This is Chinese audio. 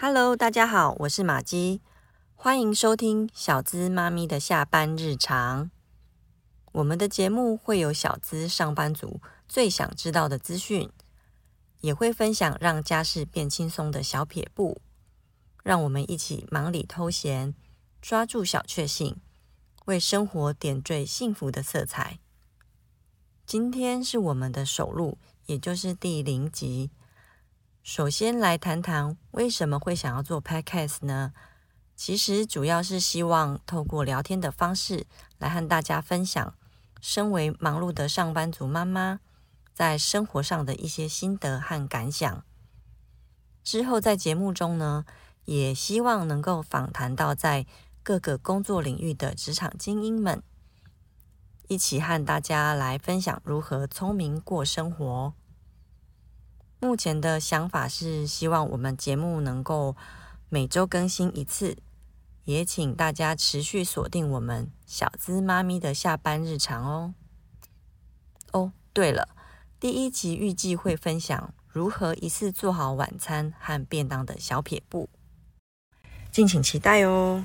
Hello，大家好，我是玛姬，欢迎收听小资妈咪的下班日常。我们的节目会有小资上班族最想知道的资讯，也会分享让家事变轻松的小撇步，让我们一起忙里偷闲，抓住小确幸，为生活点缀幸福的色彩。今天是我们的首录，也就是第零集。首先来谈谈为什么会想要做 Podcast 呢？其实主要是希望透过聊天的方式来和大家分享，身为忙碌的上班族妈妈在生活上的一些心得和感想。之后在节目中呢，也希望能够访谈到在各个工作领域的职场精英们，一起和大家来分享如何聪明过生活。目前的想法是，希望我们节目能够每周更新一次，也请大家持续锁定我们小资妈咪的下班日常哦。哦，对了，第一集预计会分享如何一次做好晚餐和便当的小撇步，敬请期待哦。